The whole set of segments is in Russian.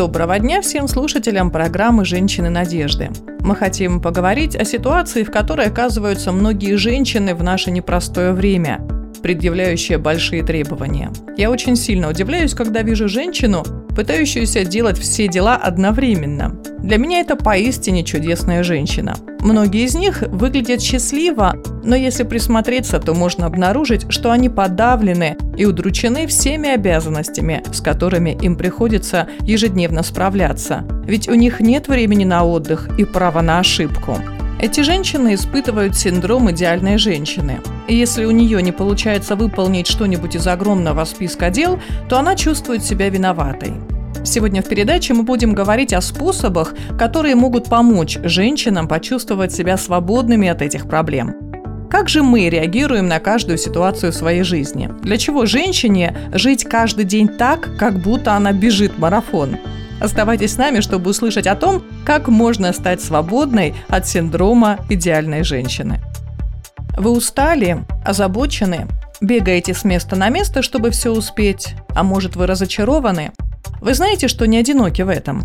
Доброго дня всем слушателям программы «Женщины надежды». Мы хотим поговорить о ситуации, в которой оказываются многие женщины в наше непростое время, предъявляющие большие требования. Я очень сильно удивляюсь, когда вижу женщину, пытающуюся делать все дела одновременно. Для меня это поистине чудесная женщина. Многие из них выглядят счастливо, но если присмотреться, то можно обнаружить, что они подавлены и удручены всеми обязанностями, с которыми им приходится ежедневно справляться. Ведь у них нет времени на отдых и права на ошибку. Эти женщины испытывают синдром идеальной женщины. И если у нее не получается выполнить что-нибудь из огромного списка дел, то она чувствует себя виноватой. Сегодня в передаче мы будем говорить о способах, которые могут помочь женщинам почувствовать себя свободными от этих проблем. Как же мы реагируем на каждую ситуацию в своей жизни? Для чего женщине жить каждый день так, как будто она бежит марафон? Оставайтесь с нами, чтобы услышать о том, как можно стать свободной от синдрома идеальной женщины. Вы устали, озабочены, бегаете с места на место, чтобы все успеть, а может вы разочарованы? Вы знаете, что не одиноки в этом.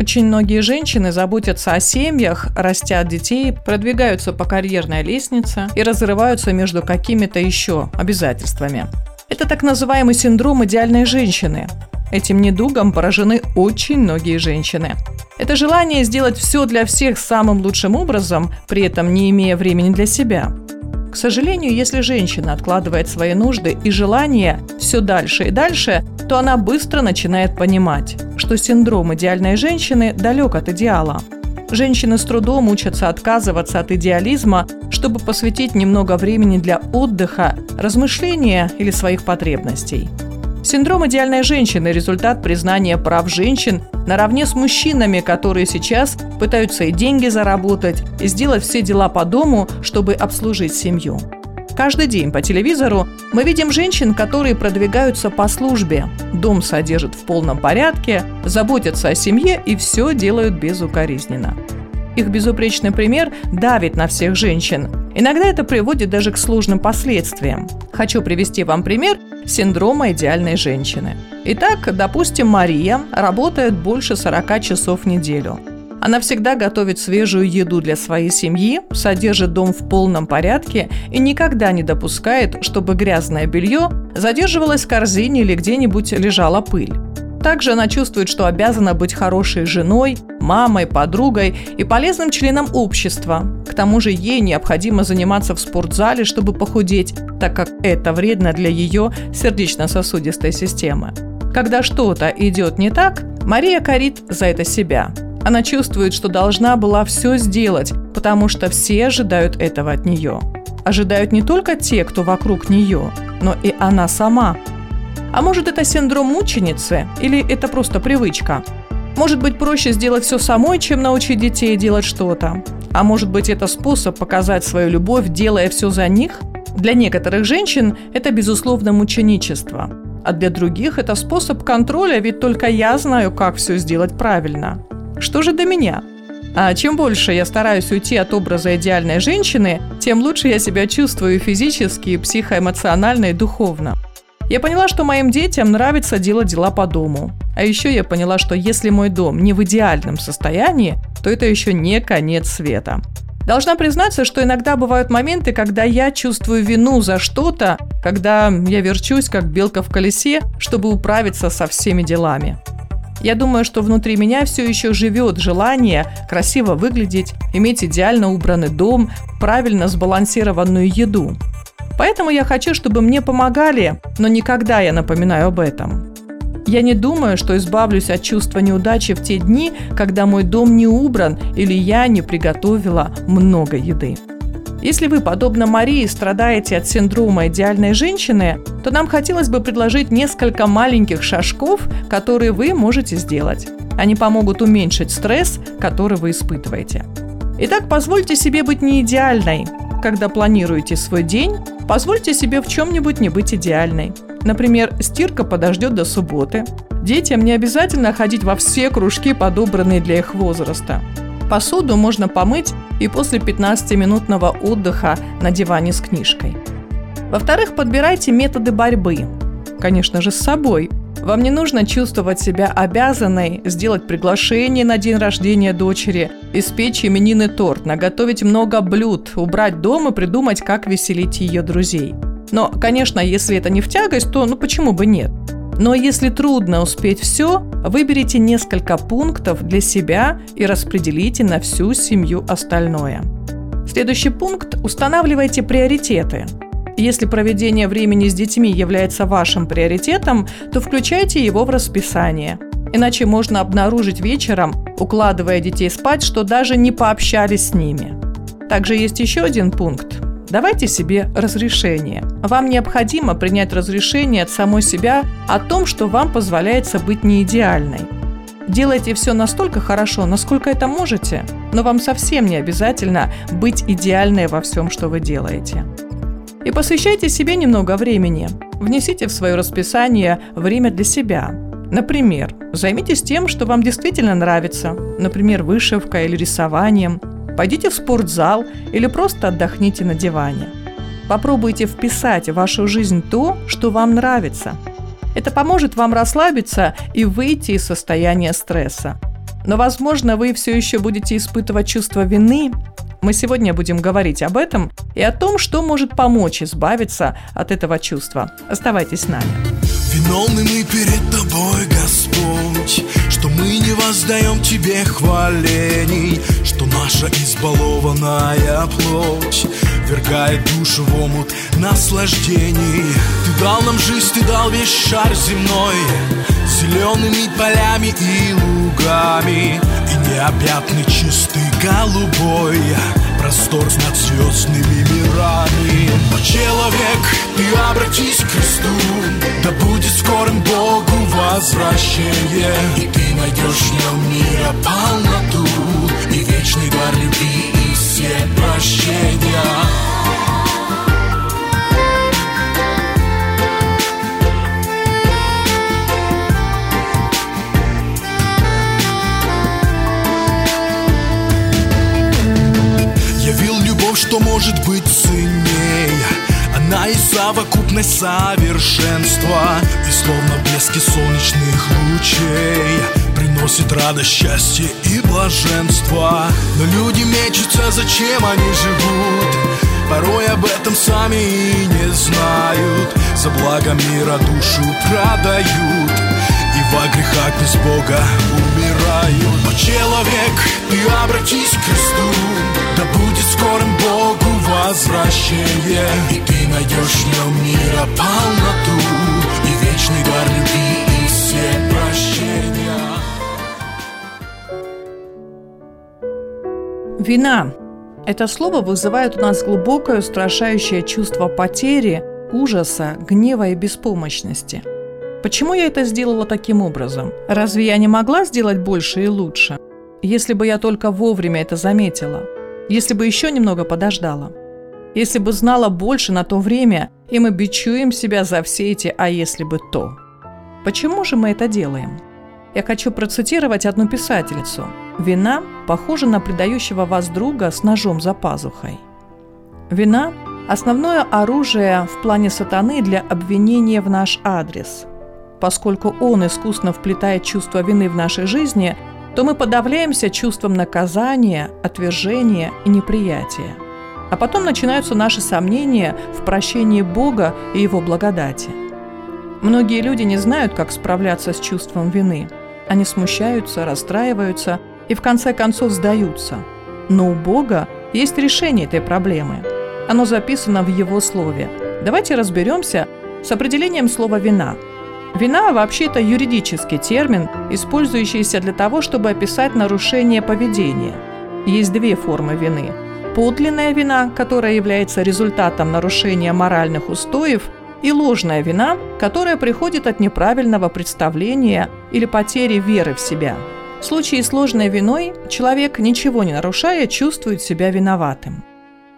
Очень многие женщины заботятся о семьях, растят детей, продвигаются по карьерной лестнице и разрываются между какими-то еще обязательствами. Это так называемый синдром идеальной женщины, Этим недугом поражены очень многие женщины. Это желание сделать все для всех самым лучшим образом, при этом не имея времени для себя. К сожалению, если женщина откладывает свои нужды и желания все дальше и дальше, то она быстро начинает понимать, что синдром идеальной женщины далек от идеала. Женщины с трудом учатся отказываться от идеализма, чтобы посвятить немного времени для отдыха, размышления или своих потребностей – Синдром идеальной женщины – результат признания прав женщин наравне с мужчинами, которые сейчас пытаются и деньги заработать, и сделать все дела по дому, чтобы обслужить семью. Каждый день по телевизору мы видим женщин, которые продвигаются по службе, дом содержат в полном порядке, заботятся о семье и все делают безукоризненно. Их безупречный пример давит на всех женщин. Иногда это приводит даже к сложным последствиям. Хочу привести вам пример синдрома идеальной женщины. Итак, допустим, Мария работает больше 40 часов в неделю. Она всегда готовит свежую еду для своей семьи, содержит дом в полном порядке и никогда не допускает, чтобы грязное белье задерживалось в корзине или где-нибудь лежала пыль. Также она чувствует, что обязана быть хорошей женой, мамой, подругой и полезным членом общества. К тому же ей необходимо заниматься в спортзале, чтобы похудеть, так как это вредно для ее сердечно-сосудистой системы. Когда что-то идет не так, Мария корит за это себя. Она чувствует, что должна была все сделать, потому что все ожидают этого от нее. Ожидают не только те, кто вокруг нее, но и она сама – а может это синдром мученицы или это просто привычка? Может быть проще сделать все самой, чем научить детей делать что-то? А может быть это способ показать свою любовь, делая все за них? Для некоторых женщин это безусловно мученичество. А для других это способ контроля, ведь только я знаю, как все сделать правильно. Что же до меня? А чем больше я стараюсь уйти от образа идеальной женщины, тем лучше я себя чувствую физически, психоэмоционально и духовно. Я поняла, что моим детям нравится делать дела по дому. А еще я поняла, что если мой дом не в идеальном состоянии, то это еще не конец света. Должна признаться, что иногда бывают моменты, когда я чувствую вину за что-то, когда я верчусь, как белка в колесе, чтобы управиться со всеми делами. Я думаю, что внутри меня все еще живет желание красиво выглядеть, иметь идеально убранный дом, правильно сбалансированную еду. Поэтому я хочу, чтобы мне помогали, но никогда я напоминаю об этом. Я не думаю, что избавлюсь от чувства неудачи в те дни, когда мой дом не убран или я не приготовила много еды. Если вы, подобно Марии, страдаете от синдрома идеальной женщины, то нам хотелось бы предложить несколько маленьких шажков, которые вы можете сделать. Они помогут уменьшить стресс, который вы испытываете. Итак, позвольте себе быть не идеальной. Когда планируете свой день, позвольте себе в чем-нибудь не быть идеальной. Например, стирка подождет до субботы. Детям не обязательно ходить во все кружки, подобранные для их возраста. Посуду можно помыть и после 15-минутного отдыха на диване с книжкой. Во-вторых, подбирайте методы борьбы. Конечно же, с собой. Вам не нужно чувствовать себя обязанной сделать приглашение на день рождения дочери, испечь именинный торт, наготовить много блюд, убрать дом и придумать, как веселить ее друзей. Но, конечно, если это не в тягость, то ну почему бы нет? Но если трудно успеть все, выберите несколько пунктов для себя и распределите на всю семью остальное. Следующий пункт – устанавливайте приоритеты. Если проведение времени с детьми является вашим приоритетом, то включайте его в расписание. Иначе можно обнаружить вечером, укладывая детей спать, что даже не пообщались с ними. Также есть еще один пункт Давайте себе разрешение. Вам необходимо принять разрешение от самой себя о том, что вам позволяется быть не идеальной. Делайте все настолько хорошо, насколько это можете, но вам совсем не обязательно быть идеальной во всем, что вы делаете. И посвящайте себе немного времени. Внесите в свое расписание время для себя. Например, займитесь тем, что вам действительно нравится, например, вышивкой или рисованием – Пойдите в спортзал или просто отдохните на диване. Попробуйте вписать в вашу жизнь то, что вам нравится. Это поможет вам расслабиться и выйти из состояния стресса. Но, возможно, вы все еще будете испытывать чувство вины. Мы сегодня будем говорить об этом и о том, что может помочь избавиться от этого чувства. Оставайтесь с нами. Виновны мы перед тобой, Господь, что мы не воздаем Тебе хвалений, что наша избалованная плоть вергает душу в омут наслаждений. Ты дал нам жизнь, Ты дал весь шар земной, зелеными полями и лугами, и необъятный чистый голубой простор над звездными мирами. Человек, ты обратись к Христу, да будет скорым Богу возвращение, и ты найдешь в нем мира полноту, и вечный дар любви и все прощения. Что может быть ценнее Она и совокупность совершенства И словно блески солнечных лучей Приносит радость, счастье и блаженство. Но люди мечутся, зачем они живут? Порой об этом сами и не знают. За благо мира душу продают И во грехах без Бога умирают. Но человек, возвращение И ты найдешь в нем мира полноту И вечный дар любви и все прощения Вина. Это слово вызывает у нас глубокое устрашающее чувство потери, ужаса, гнева и беспомощности. Почему я это сделала таким образом? Разве я не могла сделать больше и лучше? Если бы я только вовремя это заметила – если бы еще немного подождала. Если бы знала больше на то время, и мы бичуем себя за все эти «а если бы то». Почему же мы это делаем? Я хочу процитировать одну писательницу. «Вина похожа на предающего вас друга с ножом за пазухой». Вина – основное оружие в плане сатаны для обвинения в наш адрес. Поскольку он искусно вплетает чувство вины в нашей жизни – то мы подавляемся чувством наказания, отвержения и неприятия. А потом начинаются наши сомнения в прощении Бога и Его благодати. Многие люди не знают, как справляться с чувством вины. Они смущаются, расстраиваются и в конце концов сдаются. Но у Бога есть решение этой проблемы. Оно записано в Его Слове. Давайте разберемся с определением слова «вина». Вина вообще это юридический термин, использующийся для того, чтобы описать нарушение поведения. Есть две формы вины. Подлинная вина, которая является результатом нарушения моральных устоев, и ложная вина, которая приходит от неправильного представления или потери веры в себя. В случае с ложной виной человек, ничего не нарушая, чувствует себя виноватым.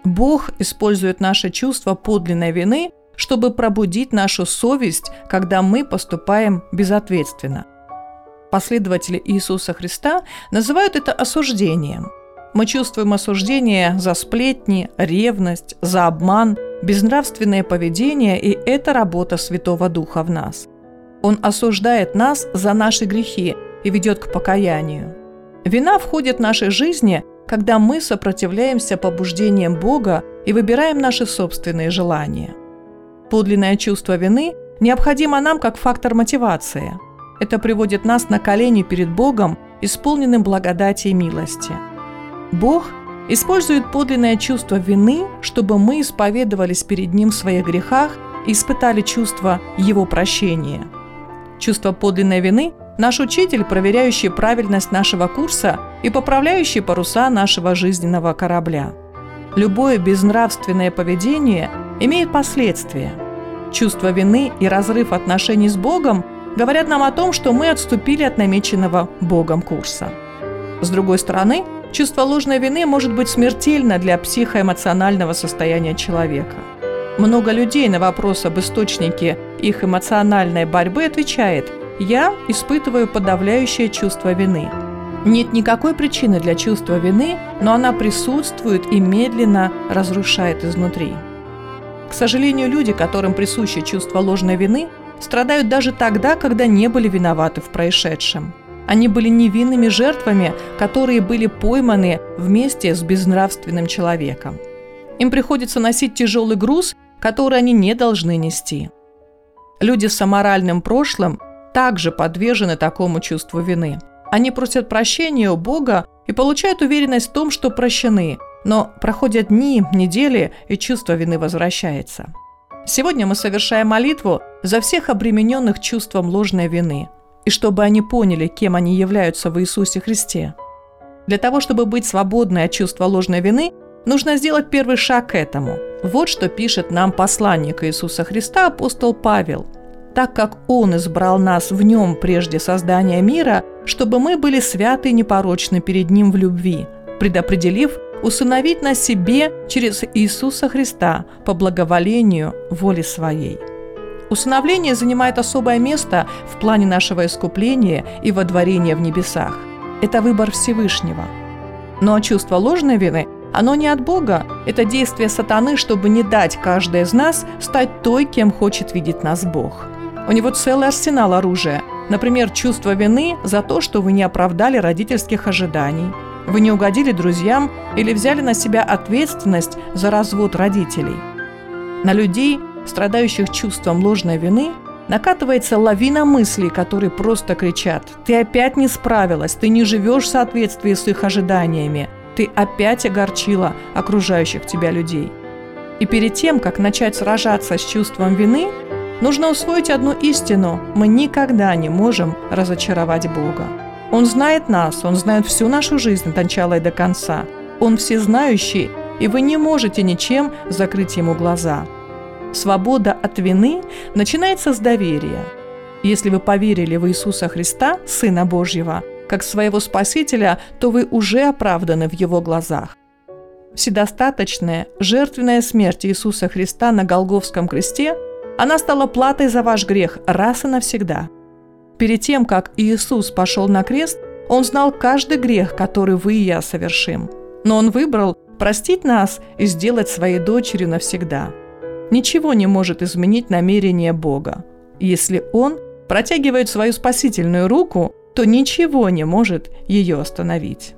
Бог использует наше чувство подлинной вины, чтобы пробудить нашу совесть, когда мы поступаем безответственно. Последователи Иисуса Христа называют это осуждением. Мы чувствуем осуждение за сплетни, ревность, за обман, безнравственное поведение, и это работа Святого Духа в нас. Он осуждает нас за наши грехи и ведет к покаянию. Вина входит в нашей жизни, когда мы сопротивляемся побуждениям Бога и выбираем наши собственные желания. Подлинное чувство вины необходимо нам как фактор мотивации. Это приводит нас на колени перед Богом, исполненным благодати и милости. Бог использует подлинное чувство вины, чтобы мы исповедовались перед Ним в своих грехах и испытали чувство Его прощения. Чувство подлинной вины – Наш учитель, проверяющий правильность нашего курса и поправляющий паруса нашего жизненного корабля. Любое безнравственное поведение имеет последствия. Чувство вины и разрыв отношений с Богом говорят нам о том, что мы отступили от намеченного Богом курса. С другой стороны, чувство ложной вины может быть смертельно для психоэмоционального состояния человека. Много людей на вопрос об источнике их эмоциональной борьбы отвечает – я испытываю подавляющее чувство вины. Нет никакой причины для чувства вины, но она присутствует и медленно разрушает изнутри. К сожалению, люди, которым присуще чувство ложной вины, страдают даже тогда, когда не были виноваты в происшедшем. Они были невинными жертвами, которые были пойманы вместе с безнравственным человеком. Им приходится носить тяжелый груз, который они не должны нести. Люди с аморальным прошлым также подвержены такому чувству вины. Они просят прощения у Бога и получают уверенность в том, что прощены, но проходят дни, недели, и чувство вины возвращается. Сегодня мы совершаем молитву за всех обремененных чувством ложной вины, и чтобы они поняли, кем они являются в Иисусе Христе. Для того, чтобы быть свободной от чувства ложной вины, нужно сделать первый шаг к этому. Вот что пишет нам посланник Иисуса Христа апостол Павел – так как Он избрал нас в Нем прежде создания мира, чтобы мы были святы и непорочны перед Ним в любви, предопределив усыновить нас себе через Иисуса Христа по благоволению воли Своей. Усыновление занимает особое место в плане нашего искупления и водворения в небесах. Это выбор Всевышнего. Но чувство ложной вины оно не от Бога, это действие сатаны, чтобы не дать каждой из нас стать той, кем хочет видеть нас Бог. У него целый арсенал оружия. Например, чувство вины за то, что вы не оправдали родительских ожиданий. Вы не угодили друзьям или взяли на себя ответственность за развод родителей. На людей, страдающих чувством ложной вины, накатывается лавина мыслей, которые просто кричат «Ты опять не справилась, ты не живешь в соответствии с их ожиданиями, ты опять огорчила окружающих тебя людей». И перед тем, как начать сражаться с чувством вины, Нужно усвоить одну истину – мы никогда не можем разочаровать Бога. Он знает нас, Он знает всю нашу жизнь от начала и до конца. Он всезнающий, и вы не можете ничем закрыть Ему глаза. Свобода от вины начинается с доверия. Если вы поверили в Иисуса Христа, Сына Божьего, как своего Спасителя, то вы уже оправданы в Его глазах. Вседостаточная, жертвенная смерть Иисуса Христа на Голговском кресте – она стала платой за ваш грех раз и навсегда. Перед тем, как Иисус пошел на крест, Он знал каждый грех, который вы и я совершим. Но Он выбрал простить нас и сделать своей дочерью навсегда. Ничего не может изменить намерение Бога. Если Он протягивает свою спасительную руку, то ничего не может ее остановить.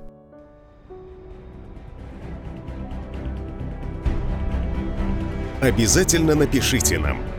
Обязательно напишите нам –